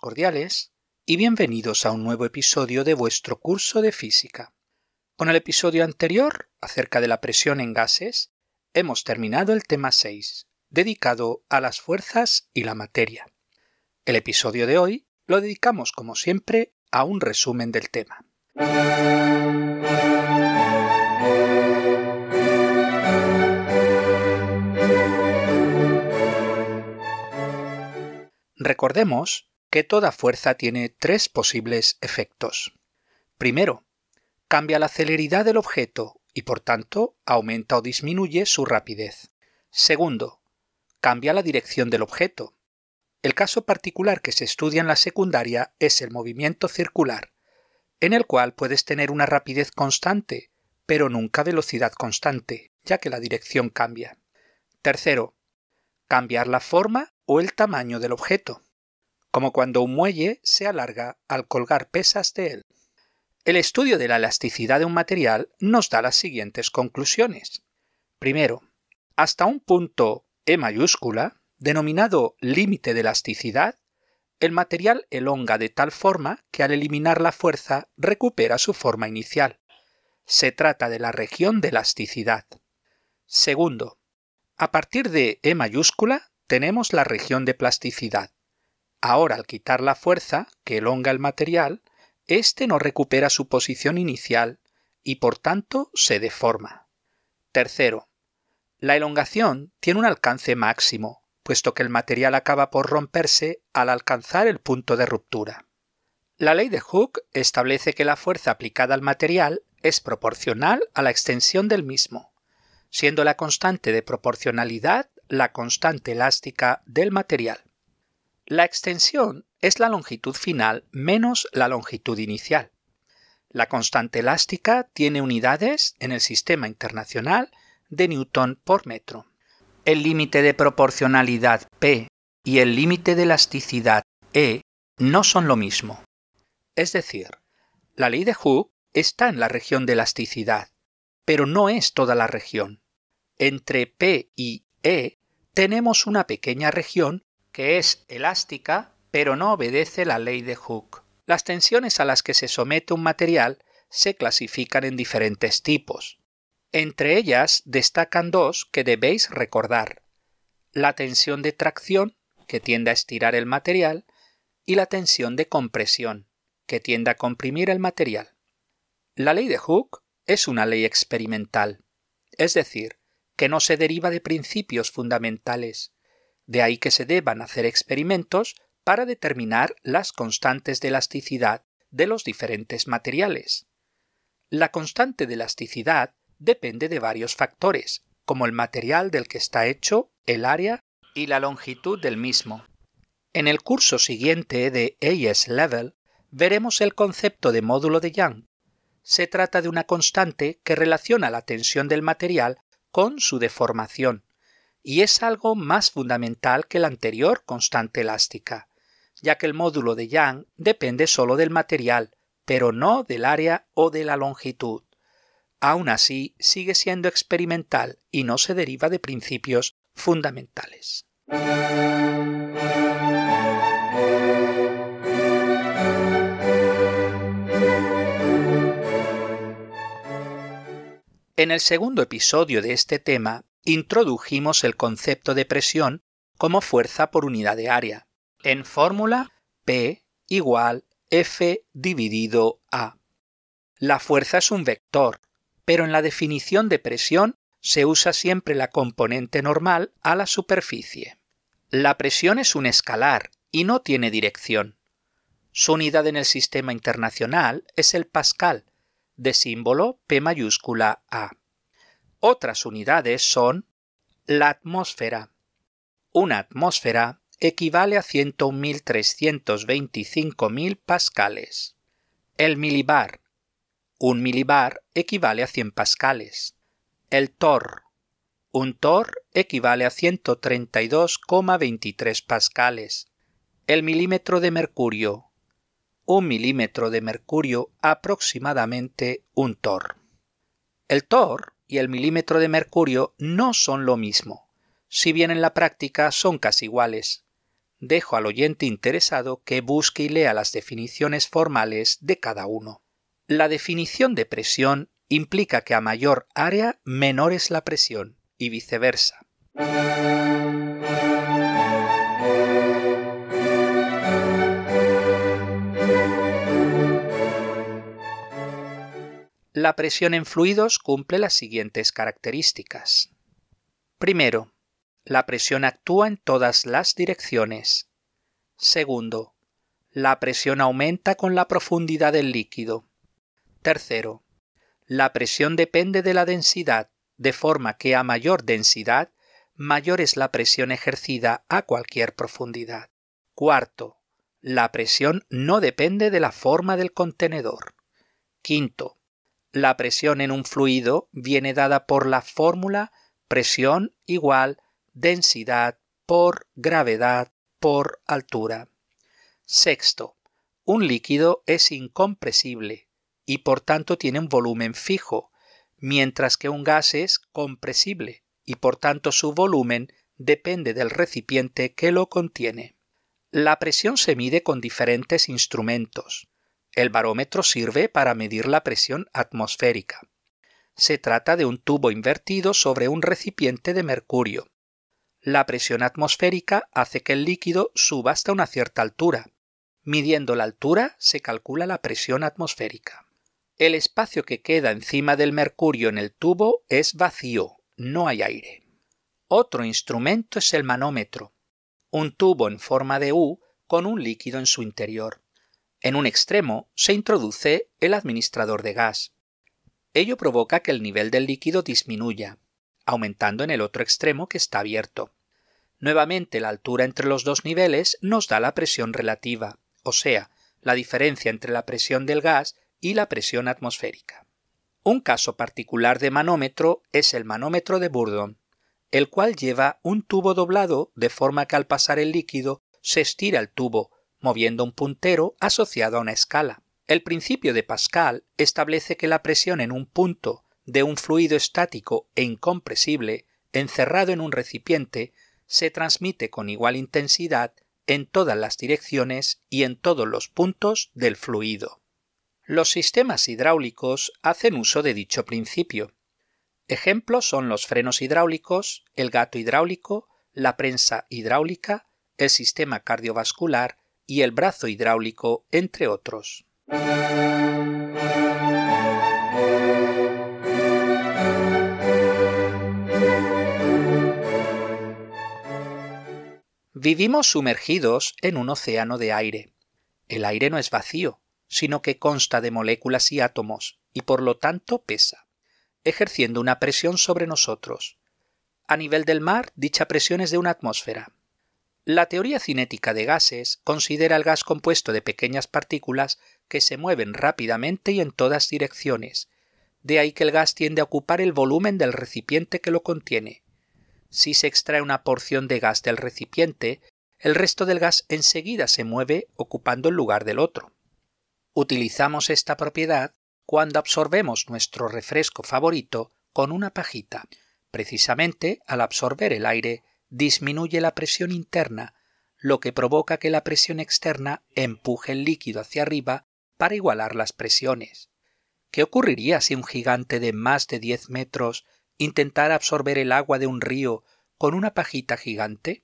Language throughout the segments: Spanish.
Cordiales y bienvenidos a un nuevo episodio de vuestro curso de física. Con el episodio anterior, acerca de la presión en gases, hemos terminado el tema 6, dedicado a las fuerzas y la materia. El episodio de hoy lo dedicamos, como siempre, a un resumen del tema. Recordemos que toda fuerza tiene tres posibles efectos. Primero, cambia la celeridad del objeto y por tanto aumenta o disminuye su rapidez. Segundo, cambia la dirección del objeto. El caso particular que se estudia en la secundaria es el movimiento circular, en el cual puedes tener una rapidez constante, pero nunca velocidad constante, ya que la dirección cambia. Tercero, cambiar la forma o el tamaño del objeto, como cuando un muelle se alarga al colgar pesas de él. El estudio de la elasticidad de un material nos da las siguientes conclusiones. Primero, hasta un punto E mayúscula, denominado límite de elasticidad, el material elonga de tal forma que al eliminar la fuerza recupera su forma inicial. Se trata de la región de elasticidad. Segundo, a partir de E mayúscula tenemos la región de plasticidad. Ahora, al quitar la fuerza que elonga el material, éste no recupera su posición inicial y por tanto se deforma. Tercero, la elongación tiene un alcance máximo, puesto que el material acaba por romperse al alcanzar el punto de ruptura. La ley de Hooke establece que la fuerza aplicada al material es proporcional a la extensión del mismo, siendo la constante de proporcionalidad la constante elástica del material. La extensión es la longitud final menos la longitud inicial. La constante elástica tiene unidades en el sistema internacional de newton por metro. El límite de proporcionalidad P y el límite de elasticidad E no son lo mismo. Es decir, la ley de Hooke está en la región de elasticidad, pero no es toda la región. Entre P y E tenemos una pequeña región que es elástica, pero no obedece la ley de Hooke. Las tensiones a las que se somete un material se clasifican en diferentes tipos. Entre ellas destacan dos que debéis recordar. La tensión de tracción, que tiende a estirar el material, y la tensión de compresión, que tiende a comprimir el material. La ley de Hooke es una ley experimental, es decir, que no se deriva de principios fundamentales. De ahí que se deban hacer experimentos para determinar las constantes de elasticidad de los diferentes materiales. La constante de elasticidad depende de varios factores, como el material del que está hecho, el área y la longitud del mismo. En el curso siguiente de AS Level veremos el concepto de módulo de Young. Se trata de una constante que relaciona la tensión del material con su deformación, y es algo más fundamental que la anterior constante elástica, ya que el módulo de Young depende solo del material, pero no del área o de la longitud. Aún así, sigue siendo experimental y no se deriva de principios fundamentales. En el segundo episodio de este tema introdujimos el concepto de presión como fuerza por unidad de área. En fórmula P igual F dividido A. La fuerza es un vector, pero en la definición de presión se usa siempre la componente normal a la superficie. La presión es un escalar y no tiene dirección. Su unidad en el sistema internacional es el pascal, de símbolo P mayúscula A. Otras unidades son la atmósfera. Una atmósfera equivale a 101.325.000 pascales. El milibar. Un milibar equivale a 100 pascales. El tor. Un tor equivale a 132,23 pascales. El milímetro de mercurio un milímetro de mercurio aproximadamente un tor. El tor y el milímetro de mercurio no son lo mismo, si bien en la práctica son casi iguales. dejo al oyente interesado que busque y lea las definiciones formales de cada uno. La definición de presión implica que a mayor área menor es la presión y viceversa. La presión en fluidos cumple las siguientes características. Primero, la presión actúa en todas las direcciones. Segundo, la presión aumenta con la profundidad del líquido. Tercero, la presión depende de la densidad, de forma que a mayor densidad, mayor es la presión ejercida a cualquier profundidad. Cuarto, la presión no depende de la forma del contenedor. Quinto, la presión en un fluido viene dada por la fórmula presión igual densidad por gravedad por altura. Sexto, un líquido es incompresible y por tanto tiene un volumen fijo, mientras que un gas es compresible y por tanto su volumen depende del recipiente que lo contiene. La presión se mide con diferentes instrumentos. El barómetro sirve para medir la presión atmosférica. Se trata de un tubo invertido sobre un recipiente de mercurio. La presión atmosférica hace que el líquido suba hasta una cierta altura. Midiendo la altura se calcula la presión atmosférica. El espacio que queda encima del mercurio en el tubo es vacío, no hay aire. Otro instrumento es el manómetro, un tubo en forma de U con un líquido en su interior. En un extremo se introduce el administrador de gas. Ello provoca que el nivel del líquido disminuya, aumentando en el otro extremo que está abierto. Nuevamente la altura entre los dos niveles nos da la presión relativa, o sea, la diferencia entre la presión del gas y la presión atmosférica. Un caso particular de manómetro es el manómetro de Bourdon, el cual lleva un tubo doblado de forma que al pasar el líquido se estira el tubo, moviendo un puntero asociado a una escala. El principio de Pascal establece que la presión en un punto de un fluido estático e incompresible encerrado en un recipiente se transmite con igual intensidad en todas las direcciones y en todos los puntos del fluido. Los sistemas hidráulicos hacen uso de dicho principio. Ejemplos son los frenos hidráulicos, el gato hidráulico, la prensa hidráulica, el sistema cardiovascular y el brazo hidráulico, entre otros. Vivimos sumergidos en un océano de aire. El aire no es vacío, sino que consta de moléculas y átomos, y por lo tanto pesa, ejerciendo una presión sobre nosotros. A nivel del mar, dicha presión es de una atmósfera. La teoría cinética de gases considera el gas compuesto de pequeñas partículas que se mueven rápidamente y en todas direcciones. De ahí que el gas tiende a ocupar el volumen del recipiente que lo contiene. Si se extrae una porción de gas del recipiente, el resto del gas enseguida se mueve ocupando el lugar del otro. Utilizamos esta propiedad cuando absorbemos nuestro refresco favorito con una pajita. Precisamente al absorber el aire disminuye la presión interna, lo que provoca que la presión externa empuje el líquido hacia arriba para igualar las presiones. ¿Qué ocurriría si un gigante de más de 10 metros intentara absorber el agua de un río con una pajita gigante?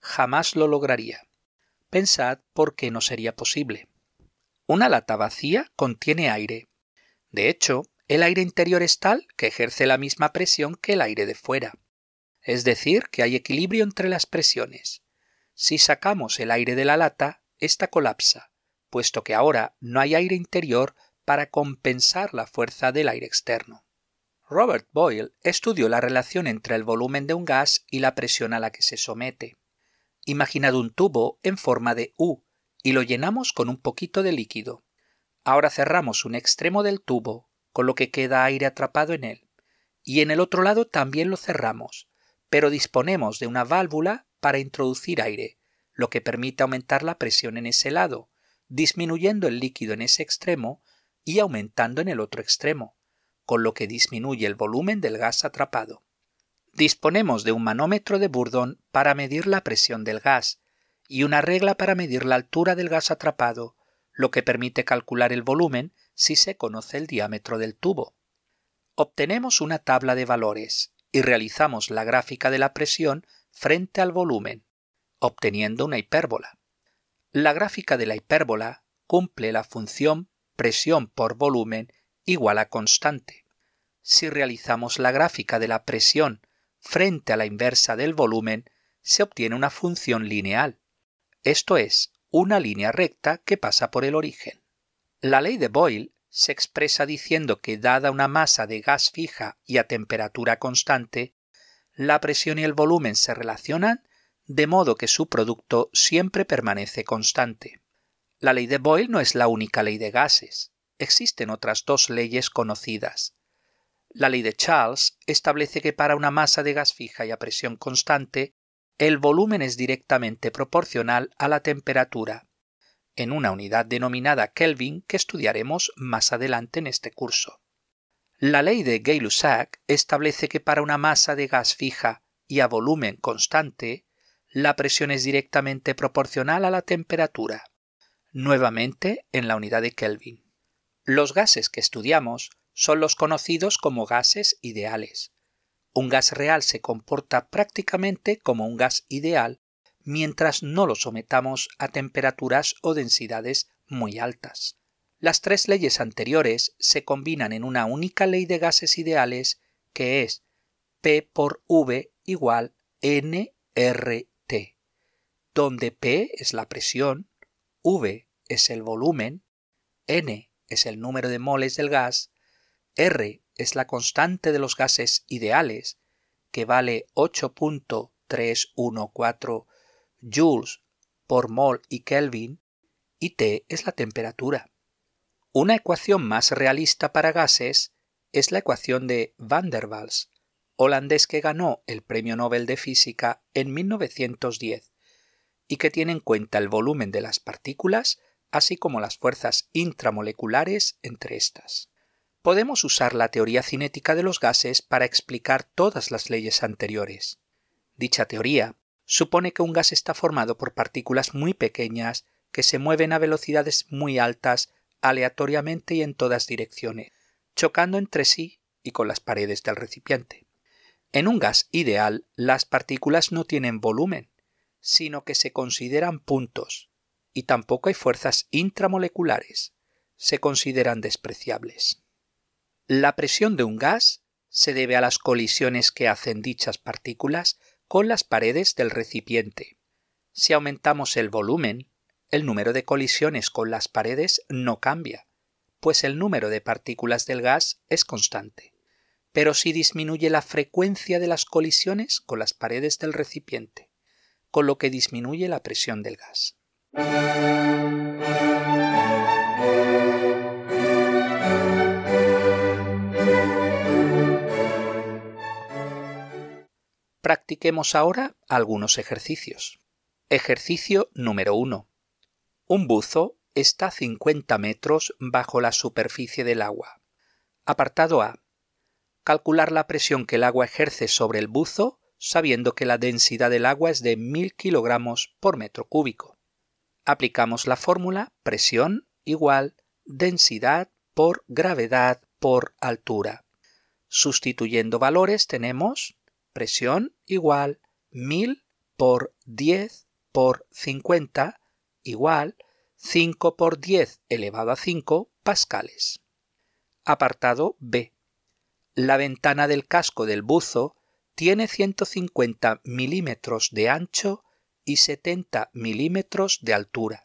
Jamás lo lograría. Pensad por qué no sería posible. Una lata vacía contiene aire. De hecho, el aire interior es tal que ejerce la misma presión que el aire de fuera es decir, que hay equilibrio entre las presiones. Si sacamos el aire de la lata, ésta colapsa, puesto que ahora no hay aire interior para compensar la fuerza del aire externo. Robert Boyle estudió la relación entre el volumen de un gas y la presión a la que se somete. Imaginad un tubo en forma de U y lo llenamos con un poquito de líquido. Ahora cerramos un extremo del tubo, con lo que queda aire atrapado en él, y en el otro lado también lo cerramos, pero disponemos de una válvula para introducir aire, lo que permite aumentar la presión en ese lado, disminuyendo el líquido en ese extremo y aumentando en el otro extremo, con lo que disminuye el volumen del gas atrapado. Disponemos de un manómetro de Bourdon para medir la presión del gas, y una regla para medir la altura del gas atrapado, lo que permite calcular el volumen si se conoce el diámetro del tubo. Obtenemos una tabla de valores y realizamos la gráfica de la presión frente al volumen, obteniendo una hipérbola. La gráfica de la hipérbola cumple la función presión por volumen igual a constante. Si realizamos la gráfica de la presión frente a la inversa del volumen, se obtiene una función lineal, esto es, una línea recta que pasa por el origen. La ley de Boyle se expresa diciendo que dada una masa de gas fija y a temperatura constante, la presión y el volumen se relacionan de modo que su producto siempre permanece constante. La ley de Boyle no es la única ley de gases. Existen otras dos leyes conocidas. La ley de Charles establece que para una masa de gas fija y a presión constante, el volumen es directamente proporcional a la temperatura, en una unidad denominada Kelvin que estudiaremos más adelante en este curso. La ley de Gay-Lussac establece que para una masa de gas fija y a volumen constante, la presión es directamente proporcional a la temperatura, nuevamente en la unidad de Kelvin. Los gases que estudiamos son los conocidos como gases ideales. Un gas real se comporta prácticamente como un gas ideal mientras no lo sometamos a temperaturas o densidades muy altas. Las tres leyes anteriores se combinan en una única ley de gases ideales que es P por V igual nRT, donde P es la presión, V es el volumen, N es el número de moles del gas, R es la constante de los gases ideales, que vale 8.314 joules por mol y Kelvin, y T es la temperatura. Una ecuación más realista para gases es la ecuación de Van der Waals, holandés que ganó el Premio Nobel de Física en 1910 y que tiene en cuenta el volumen de las partículas, así como las fuerzas intramoleculares entre estas. Podemos usar la teoría cinética de los gases para explicar todas las leyes anteriores. Dicha teoría supone que un gas está formado por partículas muy pequeñas que se mueven a velocidades muy altas aleatoriamente y en todas direcciones, chocando entre sí y con las paredes del recipiente. En un gas ideal, las partículas no tienen volumen, sino que se consideran puntos, y tampoco hay fuerzas intramoleculares, se consideran despreciables. La presión de un gas se debe a las colisiones que hacen dichas partículas con las paredes del recipiente. Si aumentamos el volumen, el número de colisiones con las paredes no cambia, pues el número de partículas del gas es constante. Pero si disminuye la frecuencia de las colisiones con las paredes del recipiente, con lo que disminuye la presión del gas. Practiquemos ahora algunos ejercicios. Ejercicio número 1. Un buzo está a 50 metros bajo la superficie del agua. Apartado A. Calcular la presión que el agua ejerce sobre el buzo sabiendo que la densidad del agua es de 1000 kilogramos por metro cúbico. Aplicamos la fórmula presión igual densidad por gravedad por altura. Sustituyendo valores tenemos presión igual 1000 por 10 por 50 igual 5 por 10 elevado a 5 pascales. Apartado B. La ventana del casco del buzo tiene 150 milímetros de ancho y 70 milímetros de altura.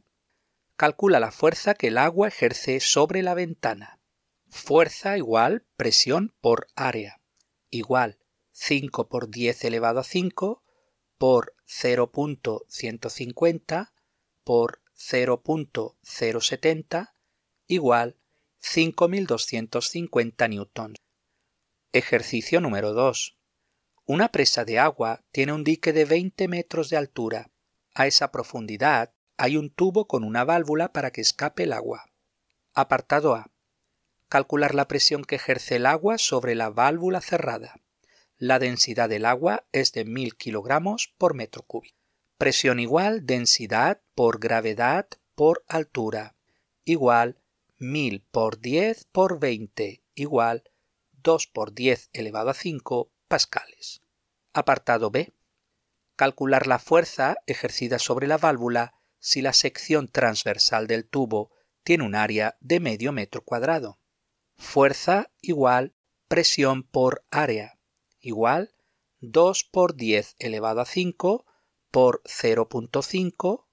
Calcula la fuerza que el agua ejerce sobre la ventana. Fuerza igual presión por área igual 5 por 10 elevado a 5 por 0.150 por 0.070 igual 5.250 newtons. Ejercicio número 2. Una presa de agua tiene un dique de 20 metros de altura. A esa profundidad hay un tubo con una válvula para que escape el agua. Apartado A. Calcular la presión que ejerce el agua sobre la válvula cerrada. La densidad del agua es de 1000 kilogramos por metro cúbico. Presión igual densidad por gravedad por altura igual 1000 por 10 por 20 igual 2 por 10 elevado a 5 pascales. Apartado B. Calcular la fuerza ejercida sobre la válvula si la sección transversal del tubo tiene un área de medio metro cuadrado. Fuerza igual presión por área igual 2 por 10 elevado a 5 por 0.5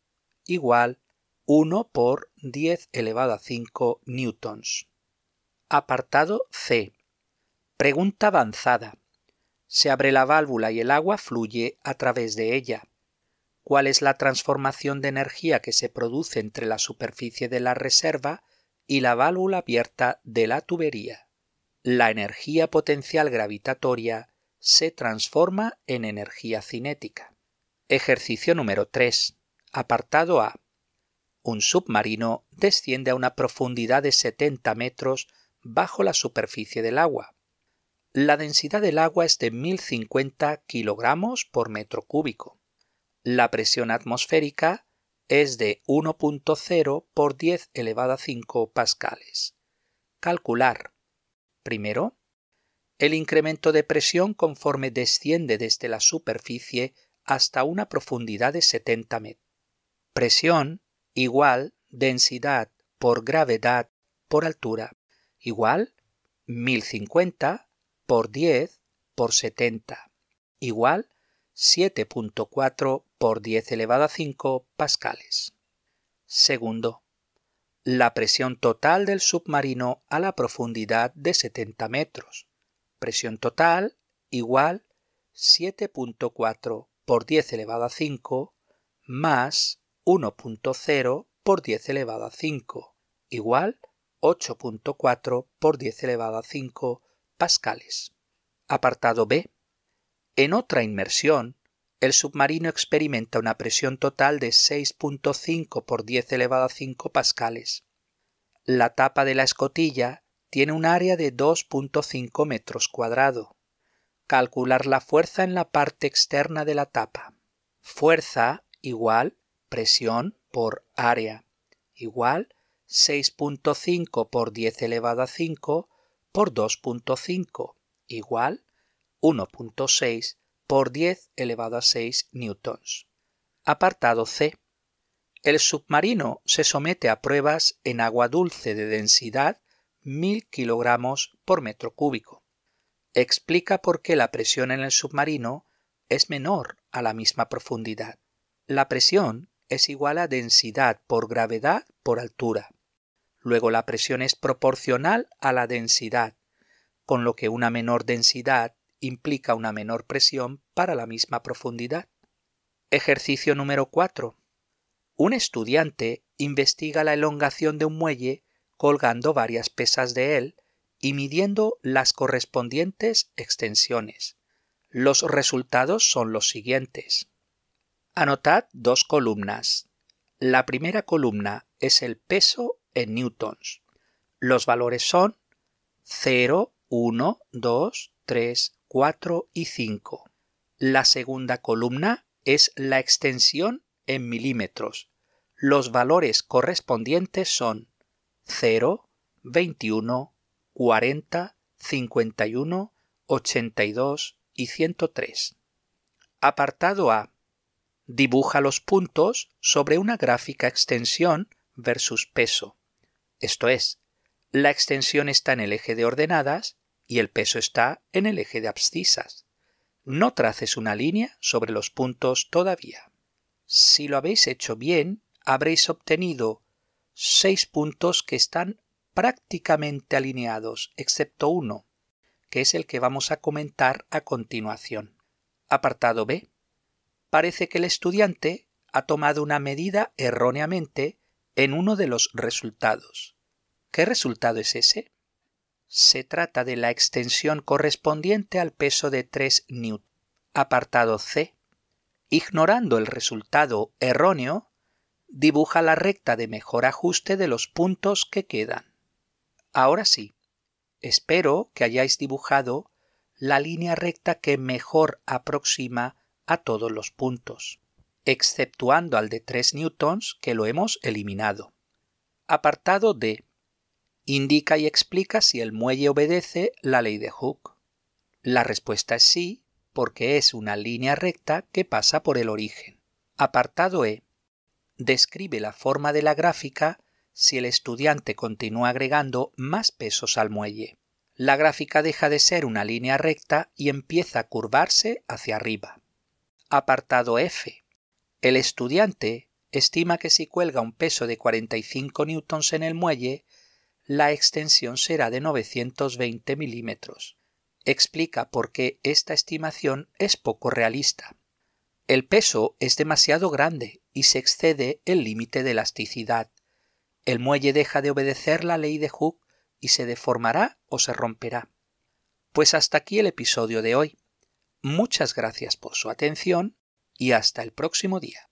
igual 1 por 10 elevado a 5 newtons. Apartado C. Pregunta avanzada. Se abre la válvula y el agua fluye a través de ella. ¿Cuál es la transformación de energía que se produce entre la superficie de la reserva y la válvula abierta de la tubería? La energía potencial gravitatoria se transforma en energía cinética. Ejercicio número 3. Apartado A. Un submarino desciende a una profundidad de 70 metros bajo la superficie del agua. La densidad del agua es de 1050 kilogramos por metro cúbico. La presión atmosférica es de 1.0 por 10 elevado a 5 pascales. Calcular. Primero, el incremento de presión conforme desciende desde la superficie hasta una profundidad de 70 metros. Presión igual densidad por gravedad por altura igual 1050 por 10 por 70 igual 7.4 por 10 elevado a 5 pascales. Segundo, la presión total del submarino a la profundidad de 70 metros. Presión total igual 7.4 por 10 elevado a 5 más 1.0 por 10 elevado a 5 igual 8.4 por 10 elevado a 5 pascales. Apartado B. En otra inmersión, el submarino experimenta una presión total de 6.5 por 10 elevado a 5 pascales. La tapa de la escotilla tiene un área de 2.5 metros cuadrados. Calcular la fuerza en la parte externa de la tapa. Fuerza igual presión por área igual 6.5 por 10 elevado a 5 por 2.5 igual 1.6 por 10 elevado a 6 newtons. Apartado C. El submarino se somete a pruebas en agua dulce de densidad 1000 kilogramos por metro cúbico. Explica por qué la presión en el submarino es menor a la misma profundidad. La presión es igual a densidad por gravedad por altura. Luego la presión es proporcional a la densidad, con lo que una menor densidad implica una menor presión para la misma profundidad. Ejercicio número 4. Un estudiante investiga la elongación de un muelle colgando varias pesas de él y midiendo las correspondientes extensiones. Los resultados son los siguientes. Anotad dos columnas. La primera columna es el peso en newtons. Los valores son 0, 1, 2, 3, 4 y 5. La segunda columna es la extensión en milímetros. Los valores correspondientes son 0, 21, 40, 51, 82 y 103. Apartado A dibuja los puntos sobre una gráfica extensión versus peso. Esto es, la extensión está en el eje de ordenadas y el peso está en el eje de abscisas. No traces una línea sobre los puntos todavía. Si lo habéis hecho bien, habréis obtenido seis puntos que están prácticamente alineados, excepto uno, que es el que vamos a comentar a continuación. Apartado B parece que el estudiante ha tomado una medida erróneamente en uno de los resultados. ¿Qué resultado es ese? Se trata de la extensión correspondiente al peso de 3 newton. Apartado C. Ignorando el resultado erróneo, dibuja la recta de mejor ajuste de los puntos que quedan. Ahora sí, espero que hayáis dibujado la línea recta que mejor aproxima a todos los puntos. exceptuando al de 3 newtons que lo hemos eliminado. Apartado D. Indica y explica si el muelle obedece la ley de Hooke. La respuesta es sí, porque es una línea recta que pasa por el origen. Apartado E. Describe la forma de la gráfica si el estudiante continúa agregando más pesos al muelle. La gráfica deja de ser una línea recta y empieza a curvarse hacia arriba. Apartado F. El estudiante estima que si cuelga un peso de 45 newtons en el muelle, la extensión será de 920 milímetros. Explica por qué esta estimación es poco realista. El peso es demasiado grande y se excede el límite de elasticidad. El muelle deja de obedecer la ley de Hooke y se deformará o se romperá. Pues hasta aquí el episodio de hoy. Muchas gracias por su atención y hasta el próximo día.